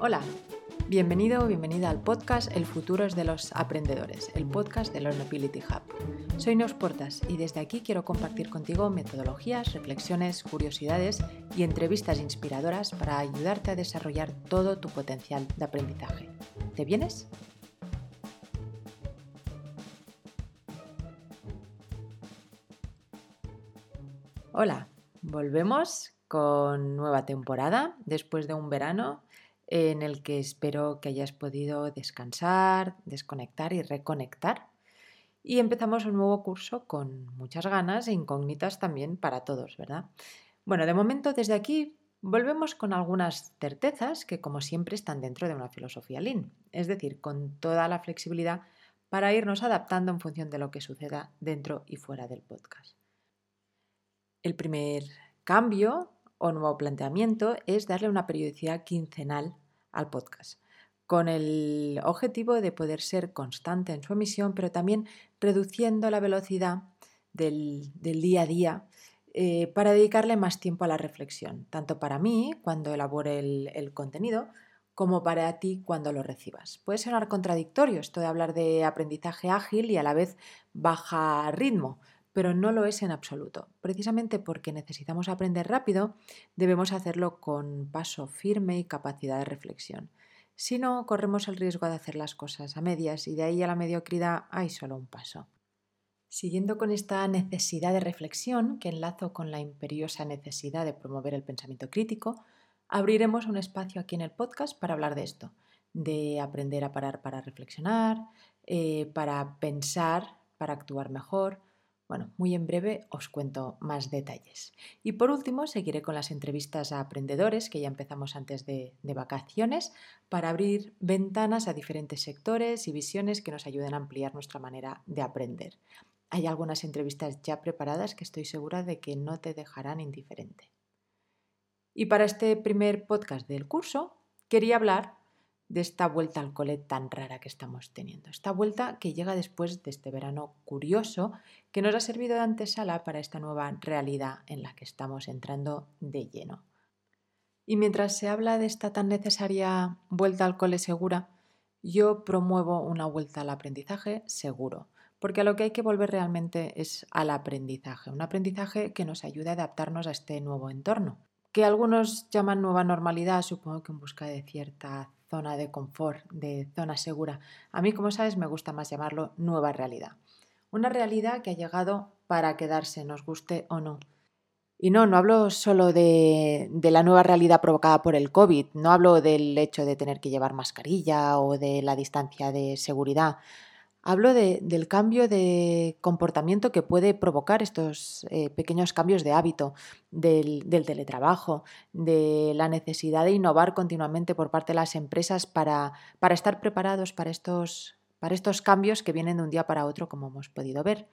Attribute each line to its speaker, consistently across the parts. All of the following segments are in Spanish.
Speaker 1: Hola, bienvenido o bienvenida al podcast El futuro es de los aprendedores, el podcast de Learnability Hub. Soy Neus Portas y desde aquí quiero compartir contigo metodologías, reflexiones, curiosidades y entrevistas inspiradoras para ayudarte a desarrollar todo tu potencial de aprendizaje. ¿Te vienes? Hola, volvemos con nueva temporada después de un verano en el que espero que hayas podido descansar, desconectar y reconectar. Y empezamos un nuevo curso con muchas ganas e incógnitas también para todos, ¿verdad? Bueno, de momento desde aquí volvemos con algunas certezas que como siempre están dentro de una filosofía Lean, es decir, con toda la flexibilidad para irnos adaptando en función de lo que suceda dentro y fuera del podcast. El primer cambio o nuevo planteamiento es darle una periodicidad quincenal al podcast, con el objetivo de poder ser constante en su emisión, pero también reduciendo la velocidad del, día a día eh, para dedicarle más tiempo a la reflexión, tanto para mí cuando elabore el, el contenido, como para ti cuando lo recibas. Puede sonar contradictorio esto de hablar de aprendizaje ágil y a la vez baja ritmo, pero no lo es en absoluto. Precisamente porque necesitamos aprender rápido, debemos hacerlo con paso firme y capacidad de reflexión. Si no, corremos el riesgo de hacer las cosas a medias y de ahí a la mediocridad hay solo un paso. Siguiendo con esta necesidad de reflexión, que enlazo con la imperiosa necesidad de promover el pensamiento crítico, abriremos un espacio aquí en el podcast para hablar de esto, de aprender a parar para reflexionar, eh, para pensar, para actuar mejor, bueno, muy en breve os cuento más detalles. Y por último, seguiré con las entrevistas a aprendedores que ya empezamos antes de, vacaciones para abrir ventanas a diferentes sectores y visiones que nos ayuden a ampliar nuestra manera de aprender. Hay algunas entrevistas ya preparadas que estoy segura de que no te dejarán indiferente. Y para este primer podcast del curso, quería hablar de esta vuelta al cole tan rara que estamos teniendo. Esta vuelta que llega después de este verano curioso que nos ha servido de antesala para esta nueva realidad en la que estamos entrando de lleno. Y mientras se habla de esta tan necesaria vuelta al cole segura, yo promuevo una vuelta al aprendizaje seguro, porque a lo que hay que volver realmente es al aprendizaje, un aprendizaje que nos ayude a adaptarnos a este nuevo entorno, que algunos llaman nueva normalidad, supongo que en busca de cierta zona de confort, de zona segura. A mí, como sabes, me gusta más llamarlo nueva realidad. Una realidad que ha llegado para quedarse, nos guste o no. Y no, no hablo solo de, de, la nueva realidad provocada por el COVID, no hablo del hecho de tener que llevar mascarilla o de la distancia de seguridad. Hablo del cambio de comportamiento que puede provocar estos eh, pequeños cambios de hábito, del, teletrabajo, de la necesidad de innovar continuamente por parte de las empresas para, estar preparados para estos, cambios que vienen de un día para otro, como hemos podido ver.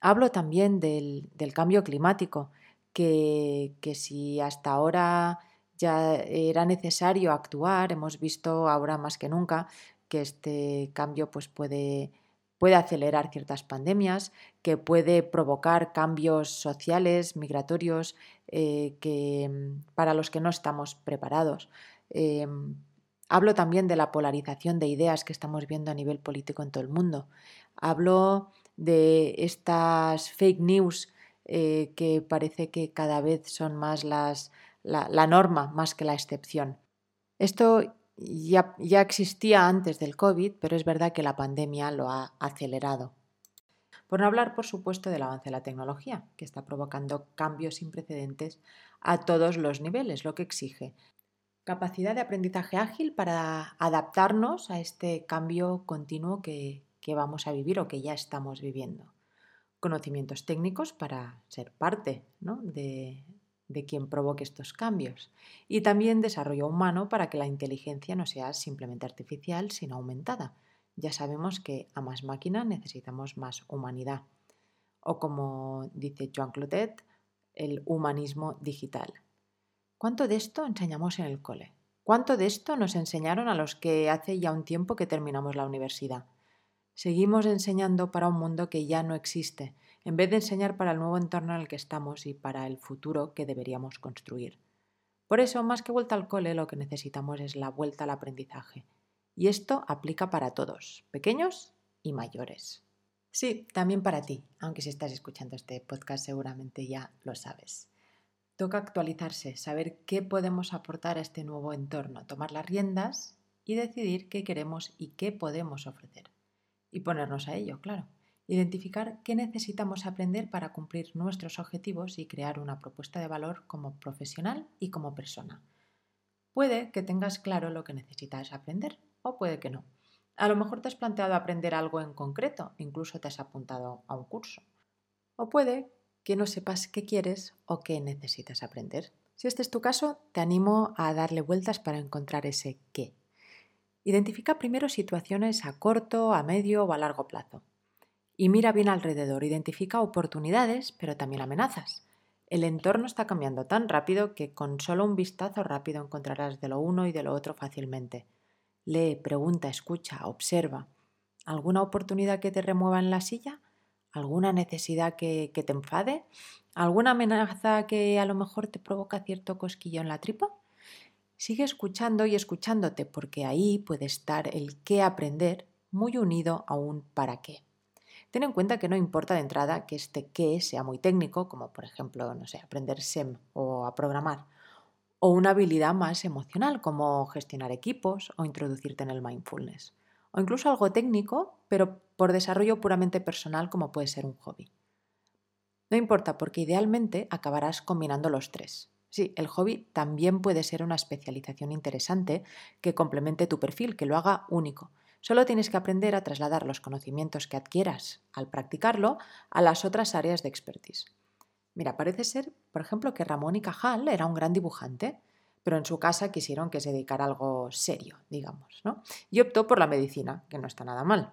Speaker 1: Hablo también del, cambio climático, que si hasta ahora ya era necesario actuar, hemos visto ahora más que nunca que este cambio pues, puede, puede acelerar ciertas pandemias, que puede provocar cambios sociales, migratorios, eh, que, mm, para los que no estamos preparados. Eh, hablo también de la polarización de ideas que estamos viendo a nivel político en todo el mundo. Hablo de estas fake news eh, que parece que cada vez son más las, la, la norma más que la excepción. Esto ya, ya existía antes del COVID, pero es verdad que la pandemia lo ha acelerado. Por no hablar, por supuesto, del avance de la tecnología, que está provocando cambios sin precedentes a todos los niveles, lo que exige capacidad de aprendizaje ágil para adaptarnos a este cambio continuo que, que vamos a vivir o que ya estamos viviendo. Conocimientos técnicos para ser parte ¿no? de, de quien provoque estos cambios. Y también desarrollo humano para que la inteligencia no sea simplemente artificial, sino aumentada. Ya sabemos que a más máquina necesitamos más humanidad. O como dice Joan Clotet, el humanismo digital. ¿Cuánto de esto enseñamos en el cole? ¿Cuánto de esto nos enseñaron a los que hace ya un tiempo que terminamos la universidad? Seguimos enseñando para un mundo que ya no existe, en vez de enseñar para el nuevo entorno en el que estamos y para el futuro que deberíamos construir. Por eso, más que vuelta al cole, lo que necesitamos es la vuelta al aprendizaje. Y esto aplica para todos, pequeños y mayores. Sí, también para ti, aunque si estás escuchando este podcast seguramente ya lo sabes. Toca actualizarse, saber qué podemos aportar a este nuevo entorno, tomar las riendas y decidir qué queremos y qué podemos ofrecer. Y ponernos a ello, claro. Identificar qué necesitamos aprender para cumplir nuestros objetivos y crear una propuesta de valor como profesional y como persona. Puede que tengas claro lo que necesitas aprender o puede que no. A lo mejor te has planteado aprender algo en concreto, incluso te has apuntado a un curso. O puede que no sepas qué quieres o qué necesitas aprender. Si este es tu caso, te animo a darle vueltas para encontrar ese qué. Identifica primero situaciones a corto, a medio o a largo plazo. Y mira bien alrededor, identifica oportunidades, pero también amenazas. El entorno está cambiando tan rápido que con solo un vistazo rápido encontrarás de lo uno y de lo otro fácilmente. Lee, pregunta, escucha, observa. ¿Alguna oportunidad que te remueva en la silla? ¿Alguna necesidad que, te enfade? ¿Alguna amenaza que a lo mejor te provoca cierto cosquillo en la tripa? Sigue escuchando y escuchándote porque ahí puede estar el qué aprender muy unido a un para qué. Ten en cuenta que no importa de entrada que este qué sea muy técnico, como por ejemplo, no sé, aprender SEM o a programar, o una habilidad más emocional como gestionar equipos o introducirte en el mindfulness. O incluso algo técnico, pero por desarrollo puramente personal como puede ser un hobby. No importa porque idealmente acabarás combinando los tres. Sí, el hobby también puede ser una especialización interesante que complemente tu perfil, que lo haga único. Solo tienes que aprender a trasladar los conocimientos que adquieras al practicarlo a las otras áreas de expertise. Mira, parece ser, por ejemplo, que Ramón y Cajal era un gran dibujante, pero en su casa quisieron que se dedicara a algo serio, digamos, ¿no? Y optó por la medicina, que no está nada mal.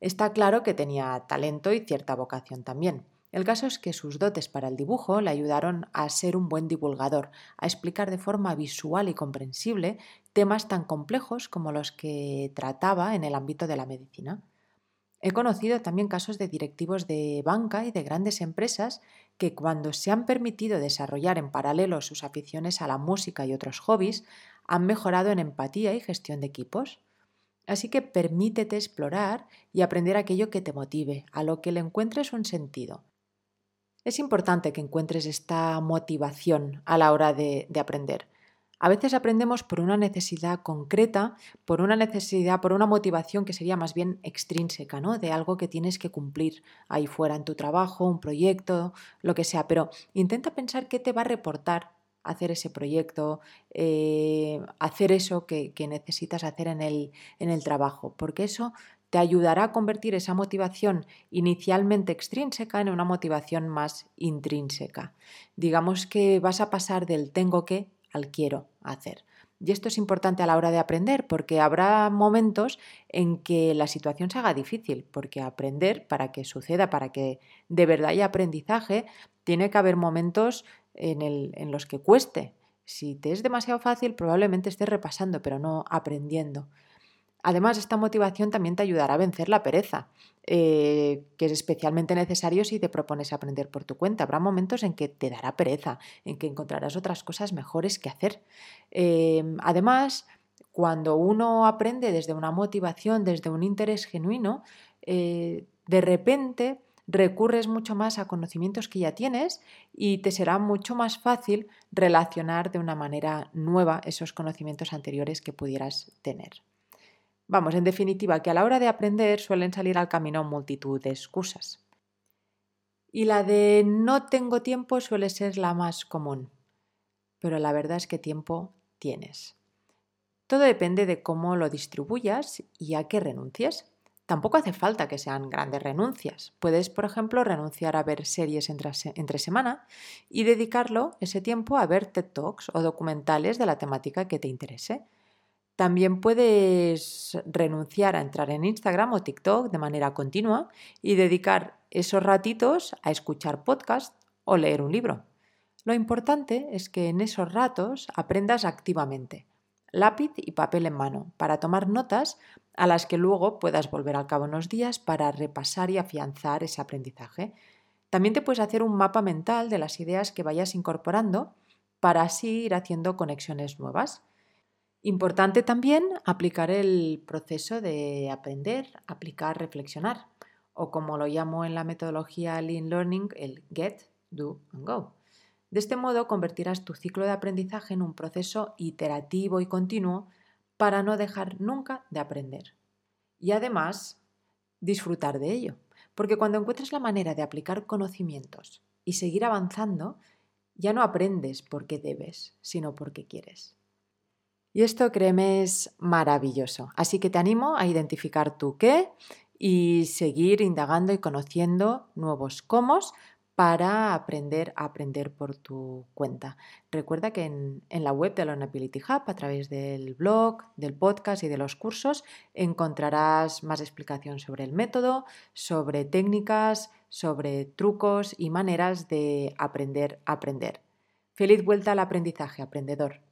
Speaker 1: Está claro que tenía talento y cierta vocación también. El caso es que sus dotes para el dibujo le ayudaron a ser un buen divulgador, a explicar de forma visual y comprensible temas tan complejos como los que trataba en el ámbito de la medicina. He conocido también casos de directivos de banca y de grandes empresas que cuando se han permitido desarrollar en paralelo sus aficiones a la música y otros hobbies, han mejorado en empatía y gestión de equipos. Así que permítete explorar y aprender aquello que te motive, a lo que le encuentres un sentido. Es importante que encuentres esta motivación a la hora de, de aprender. A veces aprendemos por una necesidad concreta, por una necesidad, por una motivación que sería más bien extrínseca, ¿no? De algo que tienes que cumplir ahí fuera en tu trabajo, un proyecto, lo que sea. Pero intenta pensar qué te va a reportar hacer ese proyecto, eh, hacer eso que, que, necesitas hacer en el, en el trabajo, porque eso te ayudará a convertir esa motivación inicialmente extrínseca en una motivación más intrínseca. Digamos que vas a pasar del tengo que al quiero hacer. Y esto es importante a la hora de aprender porque habrá momentos en que la situación se haga difícil, porque aprender, para que suceda, para que de verdad haya aprendizaje, tiene que haber momentos en, el, en los que cueste. Si te es demasiado fácil, probablemente estés repasando, pero no aprendiendo. Además, esta motivación también te ayudará a vencer la pereza, eh, que es especialmente necesario si te propones aprender por tu cuenta. Habrá momentos en que te dará pereza, en que encontrarás otras cosas mejores que hacer. Eh, además, cuando uno aprende desde una motivación, desde un interés genuino, eh, de repente recurres mucho más a conocimientos que ya tienes y te será mucho más fácil relacionar de una manera nueva esos conocimientos anteriores que pudieras tener. Vamos, en definitiva, que a la hora de aprender suelen salir al camino multitud de excusas. Y la de no tengo tiempo suele ser la más común. Pero la verdad es que tiempo tienes. Todo depende de cómo lo distribuyas y a qué renuncies. Tampoco hace falta que sean grandes renuncias. Puedes, por ejemplo, renunciar a ver series entre, entre, semana y dedicarlo ese tiempo a ver TED Talks o documentales de la temática que te interese. También puedes renunciar a entrar en Instagram o TikTok de manera continua y dedicar esos ratitos a escuchar podcast o leer un libro. Lo importante es que en esos ratos aprendas activamente, lápiz y papel en mano, para tomar notas a las que luego puedas volver al cabo unos días para repasar y afianzar ese aprendizaje. También te puedes hacer un mapa mental de las ideas que vayas incorporando para así ir haciendo conexiones nuevas. Importante también aplicar el proceso de aprender, aplicar, reflexionar, o como lo llamo en la metodología Lean Learning, el get, do and go. De este modo convertirás tu ciclo de aprendizaje en un proceso iterativo y continuo para no dejar nunca de aprender. Y además, disfrutar de ello. Porque cuando encuentras la manera de aplicar conocimientos y seguir avanzando, ya no aprendes porque debes, sino porque quieres. Y esto, créeme, es maravilloso. Así que te animo a identificar tu qué y seguir indagando y conociendo nuevos cómo para aprender a aprender por tu cuenta. Recuerda que en, la web de Learnability Hub, a través del blog, del podcast y de los cursos, encontrarás más explicación sobre el método, sobre técnicas, sobre trucos y maneras de aprender a aprender. Feliz vuelta al aprendizaje, aprendedor.